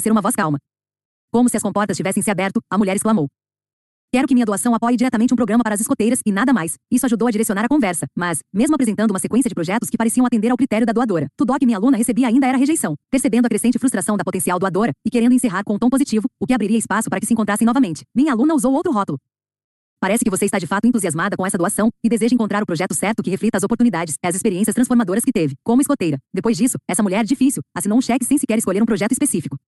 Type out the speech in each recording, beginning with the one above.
ser uma voz calma. Como se as comportas tivessem se aberto, a mulher exclamou. Quero que minha doação apoie diretamente um programa para as escoteiras e nada mais. Isso ajudou a direcionar a conversa, mas, mesmo apresentando uma sequência de projetos que pareciam atender ao critério da doadora, tudo o que minha aluna recebia ainda era rejeição. Percebendo a crescente frustração da potencial doadora e querendo encerrar com um tom positivo, o que abriria espaço para que se encontrassem novamente, minha aluna usou outro rótulo. Parece que você está de fato entusiasmada com essa doação e deseja encontrar o projeto certo que reflita as oportunidades e as experiências transformadoras que teve, como escoteira. Depois disso, essa mulher difícil assinou um cheque sem sequer escolher um projeto específico.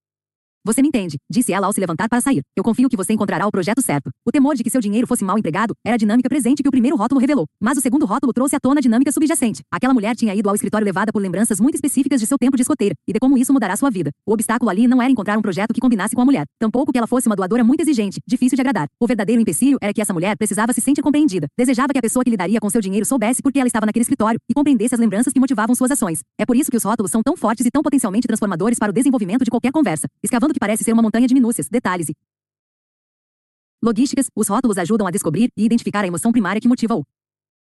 Você me entende, disse ela ao se levantar para sair. Eu confio que você encontrará o projeto certo. O temor de que seu dinheiro fosse mal empregado era a dinâmica presente que o primeiro rótulo revelou. Mas o segundo rótulo trouxe à tona a dinâmica subjacente. Aquela mulher tinha ido ao escritório levada por lembranças muito específicas de seu tempo de escoteira e de como isso mudará sua vida. O obstáculo ali não era encontrar um projeto que combinasse com a mulher, tampouco que ela fosse uma doadora muito exigente, difícil de agradar. O verdadeiro empecilho era que essa mulher precisava se sentir compreendida. Desejava que a pessoa que lidaria com seu dinheiro soubesse por que ela estava naquele escritório e compreendesse as lembranças que motivavam suas ações. É por isso que os rótulos são tão fortes e tão potencialmente transformadores para o desenvolvimento de qualquer conversa, escavando que parece ser uma montanha de minúcias, detalhes e logísticas, os rótulos ajudam a descobrir e identificar a emoção primária que motiva o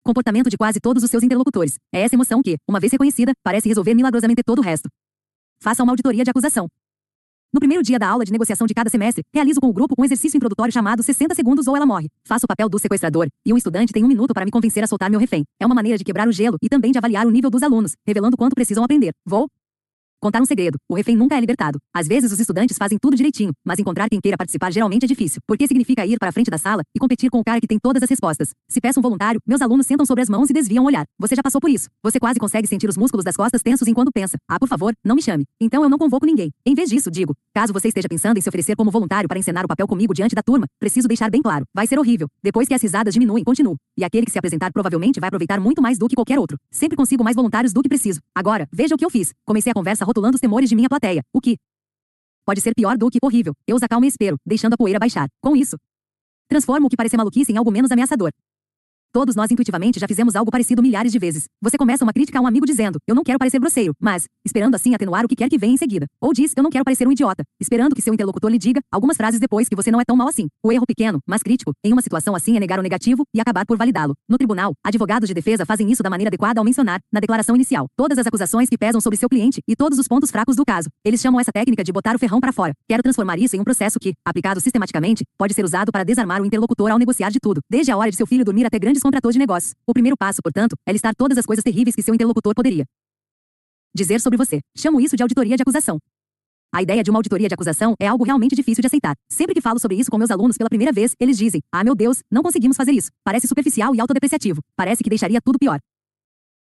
comportamento de quase todos os seus interlocutores. É essa emoção que, uma vez reconhecida, parece resolver milagrosamente todo o resto. Faça uma auditoria de acusação. No primeiro dia da aula de negociação de cada semestre, realizo com o grupo um exercício introdutório chamado 60 segundos ou ela morre. Faço o papel do sequestrador, e um estudante tem um minuto para me convencer a soltar meu refém. É uma maneira de quebrar o gelo e também de avaliar o nível dos alunos, revelando quanto precisam aprender. Vou Contar um segredo. O refém nunca é libertado. Às vezes os estudantes fazem tudo direitinho, mas encontrar quem queira participar geralmente é difícil, porque significa ir para a frente da sala e competir com o cara que tem todas as respostas. Se peço um voluntário, meus alunos sentam sobre as mãos e desviam o olhar. Você já passou por isso. Você quase consegue sentir os músculos das costas tensos enquanto pensa: "Ah, por favor, não me chame". Então eu não convoco ninguém. Em vez disso, digo: "Caso você esteja pensando em se oferecer como voluntário para encenar o papel comigo diante da turma, preciso deixar bem claro, vai ser horrível. Depois que as risadas diminuem, continuo. E aquele que se apresentar provavelmente vai aproveitar muito mais do que qualquer outro. Sempre consigo mais voluntários do que preciso. Agora, veja o que eu fiz. Comecei a conversa rotulando os temores de minha plateia, o que pode ser pior do que horrível. Eu os acalmo e espero, deixando a poeira baixar. Com isso, transformo o que parecer maluquice em algo menos ameaçador. Todos nós intuitivamente já fizemos algo parecido milhares de vezes. Você começa uma crítica a um amigo dizendo, eu não quero parecer grosseiro, mas, esperando assim atenuar o que quer que venha em seguida. Ou diz, eu não quero parecer um idiota, esperando que seu interlocutor lhe diga, algumas frases depois que você não é tão mal assim. O erro pequeno, mas crítico, em uma situação assim é negar o negativo e acabar por validá-lo. No tribunal, advogados de defesa fazem isso da maneira adequada ao mencionar, na declaração inicial, todas as acusações que pesam sobre seu cliente e todos os pontos fracos do caso. Eles chamam essa técnica de botar o ferrão para fora. Quero transformar isso em um processo que, aplicado sistematicamente, pode ser usado para desarmar o interlocutor ao negociar de tudo, desde a hora de seu filho dormir até grandes contratores de negócios. O primeiro passo, portanto, é listar todas as coisas terríveis que seu interlocutor poderia dizer sobre você. Chamo isso de auditoria de acusação. A ideia de uma auditoria de acusação é algo realmente difícil de aceitar. Sempre que falo sobre isso com meus alunos pela primeira vez, eles dizem: Ah, meu Deus, não conseguimos fazer isso. Parece superficial e autodepreciativo. Parece que deixaria tudo pior.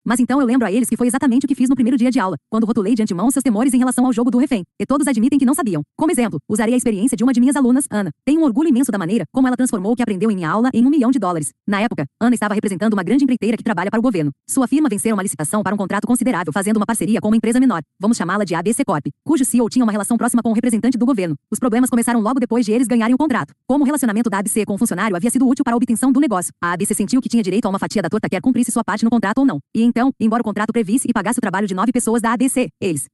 Mas então eu lembro a eles que foi exatamente o que fiz no primeiro dia de aula, quando rotulei de antemão seus temores em relação ao jogo do refém. E todos admitem que não sabiam. Como exemplo, usarei a experiência de uma de minhas alunas, Ana. Tenho um orgulho imenso da maneira como ela transformou o que aprendeu em minha aula em um milhão de dólares. Na época, Ana estava representando uma grande empreiteira que trabalha para o governo. Sua firma venceu uma licitação para um contrato considerável, fazendo uma parceria com uma empresa menor, vamos chamá-la de ABC Corp, cujo CEO tinha uma relação próxima com o representante do governo. Os problemas começaram logo depois de eles ganharem o contrato. Como o relacionamento da ABC com o funcionário havia sido útil para a obtenção do negócio, a ABC sentiu que tinha direito a uma fatia da torta quer cumprisse sua parte no contrato ou não. E então, embora o contrato previsse e pagasse o trabalho de nove pessoas da ABC. Eles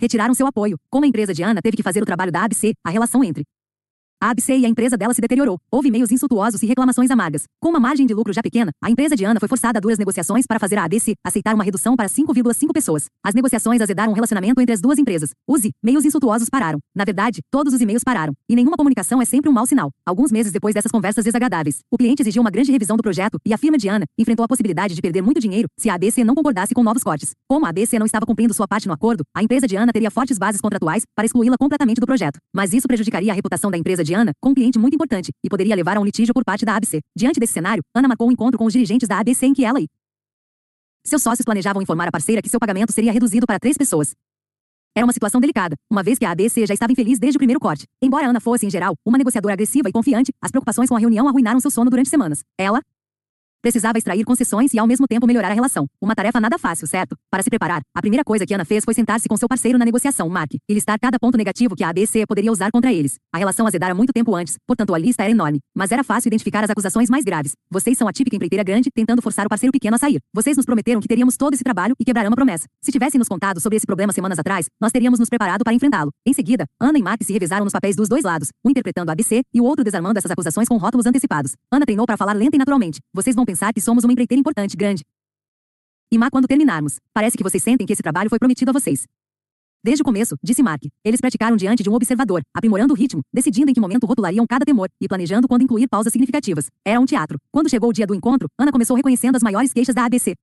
retiraram seu apoio. Como a empresa de Ana teve que fazer o trabalho da ABC, a relação entre a ABC e a empresa dela se deteriorou. Houve e-mails insultuosos e reclamações amargas. Com uma margem de lucro já pequena, a empresa de Ana foi forçada a duras negociações para fazer a ABC aceitar uma redução para 5,5 pessoas. As negociações azedaram o um relacionamento entre as duas empresas. Os e-mails insultuosos pararam. Na verdade, todos os e-mails pararam. E nenhuma comunicação é sempre um mau sinal. Alguns meses depois dessas conversas desagradáveis, o cliente exigiu uma grande revisão do projeto e a firma de Ana enfrentou a possibilidade de perder muito dinheiro se a ABC não concordasse com novos cortes. Como a ABC não estava cumprindo sua parte no acordo, a empresa de Ana teria fortes bases contratuais para excluí-la completamente do projeto. Mas isso prejudicaria a reputação da empresa de Ana com um cliente muito importante e poderia levar a um litígio por parte da ABC. Diante desse cenário, Ana marcou um encontro com os dirigentes da ABC em que ela e seus sócios planejavam informar a parceira que seu pagamento seria reduzido para três pessoas. Era uma situação delicada, uma vez que a ABC já estava infeliz desde o primeiro corte. Embora Ana fosse, em geral, uma negociadora agressiva e confiante, as preocupações com a reunião arruinaram seu sono durante semanas. Ela, Precisava extrair concessões e ao mesmo tempo melhorar a relação. Uma tarefa nada fácil, certo? Para se preparar, a primeira coisa que Ana fez foi sentar-se com seu parceiro na negociação, Mark, e listar cada ponto negativo que a ABC poderia usar contra eles. A relação azedara muito tempo antes, portanto a lista era enorme. Mas era fácil identificar as acusações mais graves. Vocês são a típica empreiteira grande, tentando forçar o parceiro pequeno a sair. Vocês nos prometeram que teríamos todo esse trabalho e quebraram a promessa. Se tivessem nos contado sobre esse problema semanas atrás, nós teríamos nos preparado para enfrentá-lo. Em seguida, Ana e Mark se revezaram nos papéis dos dois lados, um interpretando a ABC e o outro desarmando essas acusações com rótulos antecipados. Ana treinou para falar lenta e naturalmente. Vocês vão pensar que somos uma empreiteira importante, grande. E má quando terminarmos. Parece que vocês sentem que esse trabalho foi prometido a vocês. Desde o começo, disse Mark, eles praticaram diante de um observador, aprimorando o ritmo, decidindo em que momento rotulariam cada temor e planejando quando incluir pausas significativas. Era um teatro. Quando chegou o dia do encontro, Ana começou reconhecendo as maiores queixas da ABC.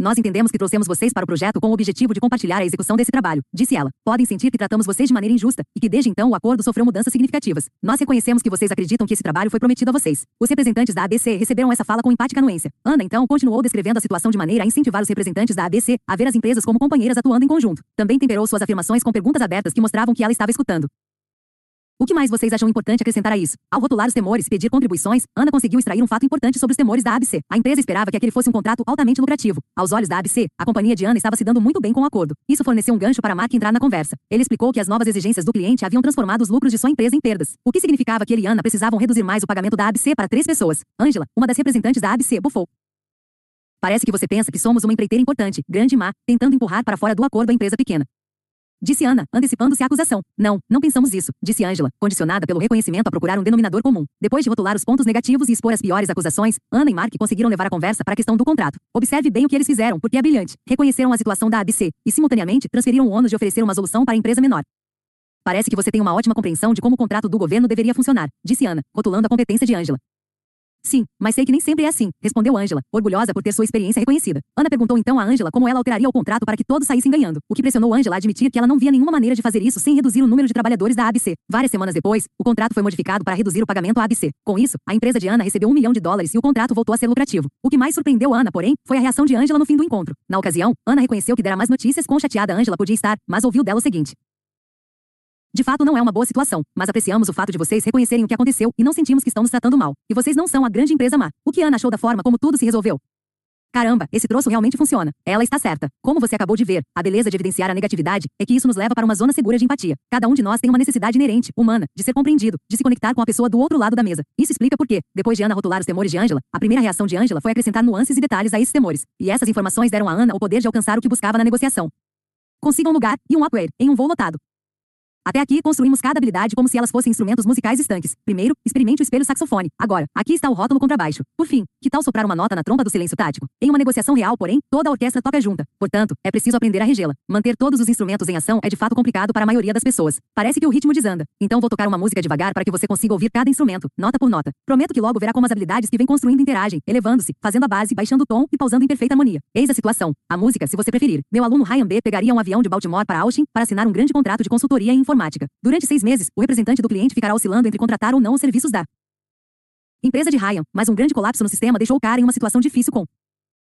Nós entendemos que trouxemos vocês para o projeto com o objetivo de compartilhar a execução desse trabalho, disse ela. Podem sentir que tratamos vocês de maneira injusta e que desde então o acordo sofreu mudanças significativas. Nós reconhecemos que vocês acreditam que esse trabalho foi prometido a vocês. Os representantes da ABC receberam essa fala com empática anuência. Ana então continuou descrevendo a situação de maneira a incentivar os representantes da ABC a ver as empresas como companheiras atuando em conjunto. Também temperou suas afirmações com perguntas abertas que mostravam que ela estava escutando. O que mais vocês acham importante acrescentar a isso? Ao rotular os temores e pedir contribuições, Ana conseguiu extrair um fato importante sobre os temores da ABC. A empresa esperava que aquele fosse um contrato altamente lucrativo. Aos olhos da ABC, a companhia de Ana estava se dando muito bem com o acordo. Isso forneceu um gancho para Mark entrar na conversa. Ele explicou que as novas exigências do cliente haviam transformado os lucros de sua empresa em perdas, o que significava que ele e Ana precisavam reduzir mais o pagamento da ABC para três pessoas. Angela, uma das representantes da ABC, bufou. Parece que você pensa que somos uma empreiteira importante, grande e má, tentando empurrar para fora do acordo a empresa pequena. Disse Ana, antecipando-se à acusação. Não, não pensamos isso, disse Angela, condicionada pelo reconhecimento a procurar um denominador comum. Depois de rotular os pontos negativos e expor as piores acusações, Ana e Mark conseguiram levar a conversa para a questão do contrato. Observe bem o que eles fizeram, porque é brilhante. Reconheceram a situação da ABC e, simultaneamente, transferiram o ônus de oferecer uma solução para a empresa menor. Parece que você tem uma ótima compreensão de como o contrato do governo deveria funcionar, disse Ana, rotulando a competência de Angela. Sim, mas sei que nem sempre é assim, respondeu Angela, orgulhosa por ter sua experiência reconhecida. Ana perguntou então a Angela como ela alteraria o contrato para que todos saíssem ganhando, o que pressionou Angela a admitir que ela não via nenhuma maneira de fazer isso sem reduzir o número de trabalhadores da ABC. Várias semanas depois, o contrato foi modificado para reduzir o pagamento à ABC. Com isso, a empresa de Ana recebeu um milhão de dólares e o contrato voltou a ser lucrativo. O que mais surpreendeu Ana, porém, foi a reação de Angela no fim do encontro. Na ocasião, Ana reconheceu que dera mais notícias com chateada Angela podia estar, mas ouviu dela o seguinte. De fato, não é uma boa situação, mas apreciamos o fato de vocês reconhecerem o que aconteceu e não sentimos que estão nos tratando mal. E vocês não são a grande empresa má. O que Ana achou da forma como tudo se resolveu? Caramba, esse troço realmente funciona. Ela está certa. Como você acabou de ver, a beleza de evidenciar a negatividade é que isso nos leva para uma zona segura de empatia. Cada um de nós tem uma necessidade inerente, humana, de ser compreendido, de se conectar com a pessoa do outro lado da mesa. Isso explica por quê. Depois de Ana rotular os temores de Angela, a primeira reação de Angela foi acrescentar nuances e detalhes a esses temores. E essas informações deram a Ana o poder de alcançar o que buscava na negociação. Consiga um lugar e um upgrade em um voo lotado. Até aqui, construímos cada habilidade como se elas fossem instrumentos musicais estanques. Primeiro, experimente o espelho saxofone. Agora, aqui está o rótulo contrabaixo. Por fim, que tal soprar uma nota na trompa do silêncio tático? Em uma negociação real, porém, toda a orquestra toca junta. Portanto, é preciso aprender a regê-la. Manter todos os instrumentos em ação é de fato complicado para a maioria das pessoas. Parece que o ritmo desanda. Então vou tocar uma música devagar para que você consiga ouvir cada instrumento, nota por nota. Prometo que logo verá como as habilidades que vem construindo interagem, elevando-se, fazendo a base, baixando o tom e pausando em perfeita harmonia. Eis a situação. A música, se você preferir. Meu aluno Ryan B pegaria um avião de Baltimore para Austin para assinar um grande contrato de consultoria em informática. Durante seis seis meses, o representante do cliente ficará oscilando entre contratar ou não os serviços da empresa de Ryan, mas um grande colapso no sistema deixou o cara em uma situação difícil com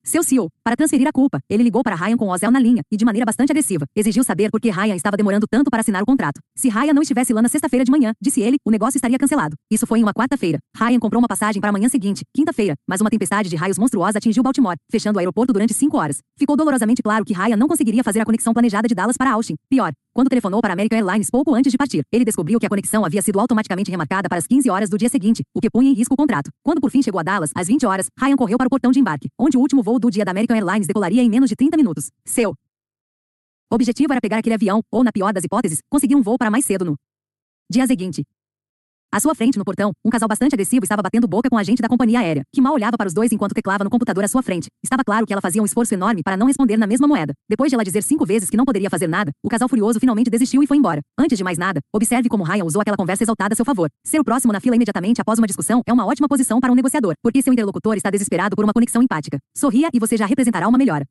seu CEO, para transferir a culpa, ele ligou para Ryan com Ozel na linha, e de maneira bastante agressiva. Exigiu saber por que Ryan estava demorando tanto para assinar o contrato. Se Ryan não estivesse lá na sexta-feira de manhã, disse ele, o negócio estaria cancelado. Isso foi em uma quarta-feira. Ryan comprou uma passagem para a manhã seguinte, quinta-feira, mas uma tempestade de raios monstruosa atingiu Baltimore, fechando o aeroporto durante cinco horas. Ficou dolorosamente claro que Ryan não conseguiria fazer a conexão planejada de Dallas para Austin. Pior, quando telefonou para American Airlines pouco antes de partir, ele descobriu que a conexão havia sido automaticamente remarcada para as 15 horas do dia seguinte, o que punha em risco o contrato. Quando por fim chegou a Dallas, às 20 horas, Ryan correu para o portão de embarque, onde o último voo do dia da American Airlines decolaria em menos de 30 minutos. Seu objetivo era pegar aquele avião, ou, na pior das hipóteses, conseguir um voo para mais cedo no dia seguinte. À sua frente, no portão, um casal bastante agressivo estava batendo boca com a agente da companhia aérea, que mal olhava para os dois enquanto teclava no computador à sua frente. Estava claro que ela fazia um esforço enorme para não responder na mesma moeda. Depois de ela dizer cinco vezes que não poderia fazer nada, o casal furioso finalmente desistiu e foi embora. Antes de mais nada, observe como Ryan usou aquela conversa exaltada a seu favor. Ser o próximo na fila imediatamente após uma discussão é uma ótima posição para um negociador, porque seu interlocutor está desesperado por uma conexão empática. Sorria e você já representará uma melhora.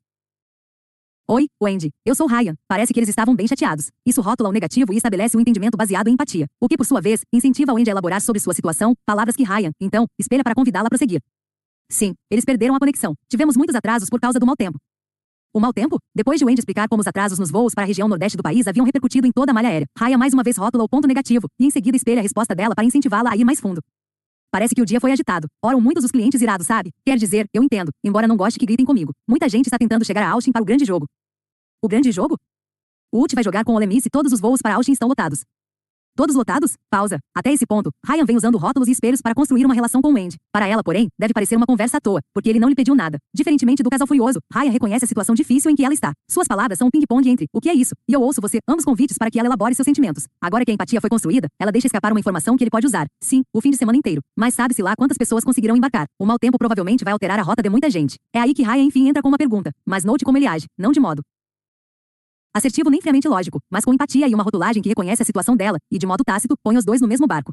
Oi, Wendy. Eu sou Ryan. Parece que eles estavam bem chateados. Isso rótula o negativo e estabelece um entendimento baseado em empatia. O que, por sua vez, incentiva Wendy a elaborar sobre sua situação, palavras que Ryan, então, espelha para convidá-la a prosseguir. Sim, eles perderam a conexão. Tivemos muitos atrasos por causa do mau tempo. O mau tempo? Depois de Wendy explicar como os atrasos nos voos para a região nordeste do país haviam repercutido em toda a malha aérea, Ryan mais uma vez rótula o ponto negativo, e em seguida espelha a resposta dela para incentivá-la a ir mais fundo. Parece que o dia foi agitado. Oram muitos os clientes irados, sabe? Quer dizer, eu entendo, embora não goste que gritem comigo. Muita gente está tentando chegar a Austin para o grande jogo. O grande jogo? O Ult vai jogar com o Lemis e todos os voos para Austin estão lotados. Todos lotados? Pausa. Até esse ponto, Ryan vem usando rótulos e espelhos para construir uma relação com Wendy. Para ela, porém, deve parecer uma conversa à toa, porque ele não lhe pediu nada. Diferentemente do casal furioso, Ryan reconhece a situação difícil em que ela está. Suas palavras são um ping-pong entre o que é isso e eu ouço você, ambos convites para que ela elabore seus sentimentos. Agora que a empatia foi construída, ela deixa escapar uma informação que ele pode usar. Sim, o fim de semana inteiro. Mas sabe-se lá quantas pessoas conseguirão embarcar. O mau tempo provavelmente vai alterar a rota de muita gente. É aí que Ryan enfim entra com uma pergunta. Mas note como ele age, não de modo Assertivo nem friamente lógico, mas com empatia e uma rotulagem que reconhece a situação dela, e de modo tácito, põe os dois no mesmo barco.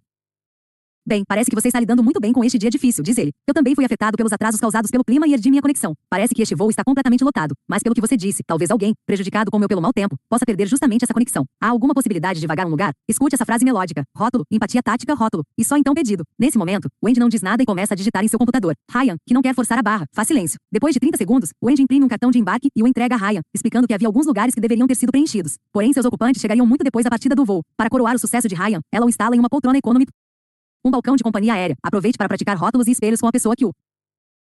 Bem, parece que você está lidando muito bem com este dia difícil, diz ele. Eu também fui afetado pelos atrasos causados pelo clima e erdi minha conexão. Parece que este voo está completamente lotado, mas pelo que você disse, talvez alguém, prejudicado como eu pelo mau tempo, possa perder justamente essa conexão. Há alguma possibilidade de vagar um lugar? Escute essa frase melódica. Rótulo, empatia tática, rótulo. E só então pedido. Nesse momento, o Andy não diz nada e começa a digitar em seu computador. Ryan, que não quer forçar a barra, faz silêncio. Depois de 30 segundos, o Andy imprime um cartão de embarque e o entrega a Ryan, explicando que havia alguns lugares que deveriam ter sido preenchidos. Porém, seus ocupantes chegariam muito depois da partida do voo. Para coroar o sucesso de Ryan, ela o instala em uma poltrona economy um balcão de companhia aérea. Aproveite para praticar rótulos e espelhos com a pessoa que o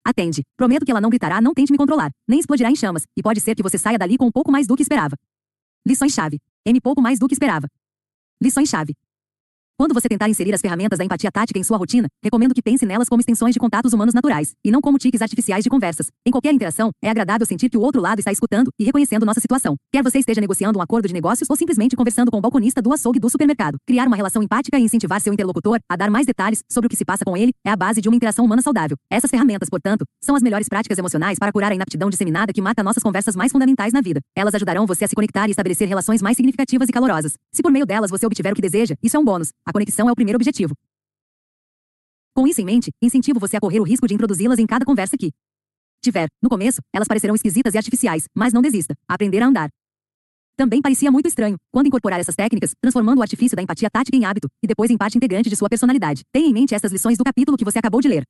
atende. Prometo que ela não gritará, não tente me controlar, nem explodirá em chamas, e pode ser que você saia dali com um pouco mais do que esperava. Lições-chave. M pouco mais do que esperava. Lições-chave. Quando você tentar inserir as ferramentas da empatia tática em sua rotina, recomendo que pense nelas como extensões de contatos humanos naturais, e não como tiques artificiais de conversas. Em qualquer interação, é agradável sentir que o outro lado está escutando e reconhecendo nossa situação. Quer você esteja negociando um acordo de negócios ou simplesmente conversando com o balconista do açougue do supermercado. Criar uma relação empática e incentivar seu interlocutor a dar mais detalhes sobre o que se passa com ele é a base de uma interação humana saudável. Essas ferramentas, portanto, são as melhores práticas emocionais para curar a inaptidão disseminada que mata nossas conversas mais fundamentais na vida. Elas ajudarão você a se conectar e estabelecer relações mais significativas e calorosas. Se por meio delas você obtiver o que deseja, isso é um bônus. A conexão é o primeiro objetivo. Com isso em mente, incentivo você a correr o risco de introduzi-las em cada conversa que tiver. No começo, elas parecerão esquisitas e artificiais, mas não desista. Aprender a andar. Também parecia muito estranho, quando incorporar essas técnicas, transformando o artifício da empatia tática em hábito, e depois em parte integrante de sua personalidade. Tenha em mente estas lições do capítulo que você acabou de ler.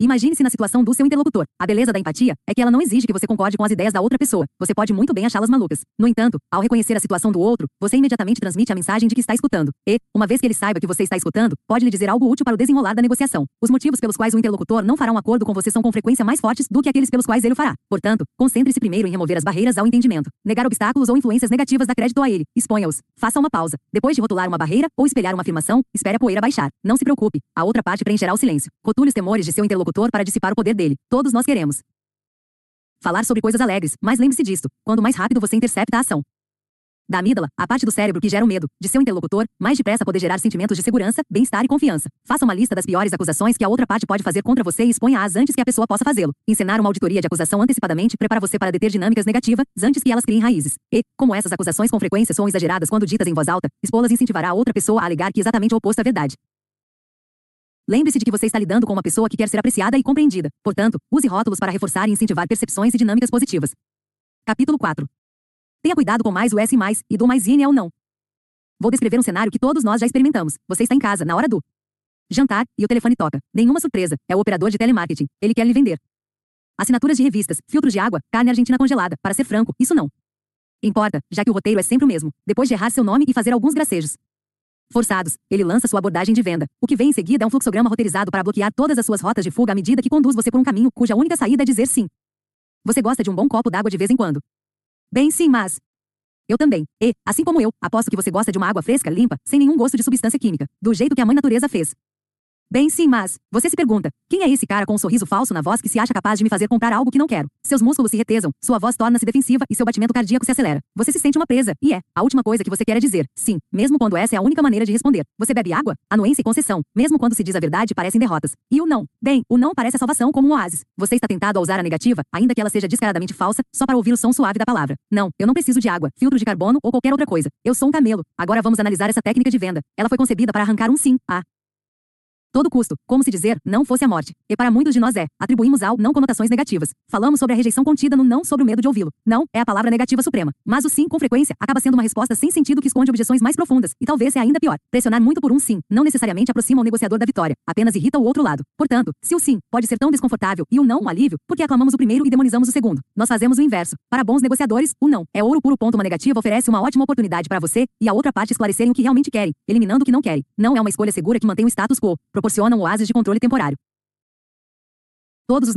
Imagine-se na situação do seu interlocutor. A beleza da empatia é que ela não exige que você concorde com as ideias da outra pessoa. Você pode muito bem achá-las malucas. No entanto, ao reconhecer a situação do outro, você imediatamente transmite a mensagem de que está escutando. E, uma vez que ele saiba que você está escutando, pode lhe dizer algo útil para o desenrolar da negociação. Os motivos pelos quais o interlocutor não fará um acordo com você são com frequência mais fortes do que aqueles pelos quais ele o fará. Portanto, concentre-se primeiro em remover as barreiras ao entendimento. Negar obstáculos ou influências negativas da crédito a ele. Exponha-os. Faça uma pausa. Depois de rotular uma barreira ou espelhar uma afirmação, espere a poeira baixar. Não se preocupe. A outra parte preencherá o silêncio. Rotule os temores de seu interlocutor para dissipar o poder poder dele. Todos nós queremos falar sobre coisas alegres, mas lembre-se disto: quando mais rápido você intercepta a ação da amígdala, a parte do cérebro que gera o medo, de seu interlocutor, mais depressa poder gerar sentimentos de segurança, bem-estar e confiança. Faça uma lista das piores acusações que a outra parte pode fazer contra você e exponha-as antes que a pessoa possa fazê-lo. Encenar uma auditoria de acusação antecipadamente prepara você para deter dinâmicas negativas antes que elas criem raízes. E, como essas acusações com frequência são exageradas quando ditas em voz alta, expô-las incentivará a outra pessoa a alegar que exatamente o oposto é verdade. Lembre-se de que você está lidando com uma pessoa que quer ser apreciada e compreendida. Portanto, use rótulos para reforçar e incentivar percepções e dinâmicas positivas. Capítulo 4. Tenha cuidado com mais o S mais e do mais IN ou não. Vou descrever um cenário que todos nós já experimentamos. Você está em casa, na hora do jantar, e o telefone toca. Nenhuma surpresa. É o operador de telemarketing. Ele quer lhe vender. Assinaturas de revistas, filtros de água, carne argentina congelada. Para ser franco, isso não importa, já que o roteiro é sempre o mesmo. Depois de errar seu nome e fazer alguns gracejos, Forçados, ele lança sua abordagem de venda. O que vem em seguida é um fluxograma roteirizado para bloquear todas as suas rotas de fuga à medida que conduz você por um caminho cuja única saída é dizer sim. Você gosta de um bom copo d'água de vez em quando? Bem, sim, mas. Eu também. E, assim como eu, aposto que você gosta de uma água fresca, limpa, sem nenhum gosto de substância química, do jeito que a mãe natureza fez. Bem, sim, mas. Você se pergunta: quem é esse cara com um sorriso falso na voz que se acha capaz de me fazer comprar algo que não quero? Seus músculos se retesam, sua voz torna-se defensiva e seu batimento cardíaco se acelera. Você se sente uma presa, e é. A última coisa que você quer é dizer sim, mesmo quando essa é a única maneira de responder. Você bebe água? Anuência e concessão. Mesmo quando se diz a verdade, parecem derrotas. E o não? Bem, o não parece a salvação como um oásis. Você está tentado a usar a negativa, ainda que ela seja descaradamente falsa, só para ouvir o som suave da palavra. Não, eu não preciso de água, filtro de carbono ou qualquer outra coisa. Eu sou um camelo. Agora vamos analisar essa técnica de venda. Ela foi concebida para arrancar um sim, a todo custo, como se dizer, não fosse a morte. E para muitos de nós é, atribuímos ao não conotações negativas. Falamos sobre a rejeição contida no não sobre o medo de ouvi-lo. Não é a palavra negativa suprema. Mas o sim, com frequência, acaba sendo uma resposta sem sentido que esconde objeções mais profundas. E talvez é ainda pior. Pressionar muito por um sim, não necessariamente aproxima o negociador da vitória, apenas irrita o outro lado. Portanto, se o sim pode ser tão desconfortável e o não um alívio, porque aclamamos o primeiro e demonizamos o segundo. Nós fazemos o inverso. Para bons negociadores, o não é ouro puro. Ponto uma negativa oferece uma ótima oportunidade para você e a outra parte esclarecerem o que realmente querem, eliminando o que não querem. Não é uma escolha segura que mantém o status quo. Proporciona um oásis de controle temporário. Todos os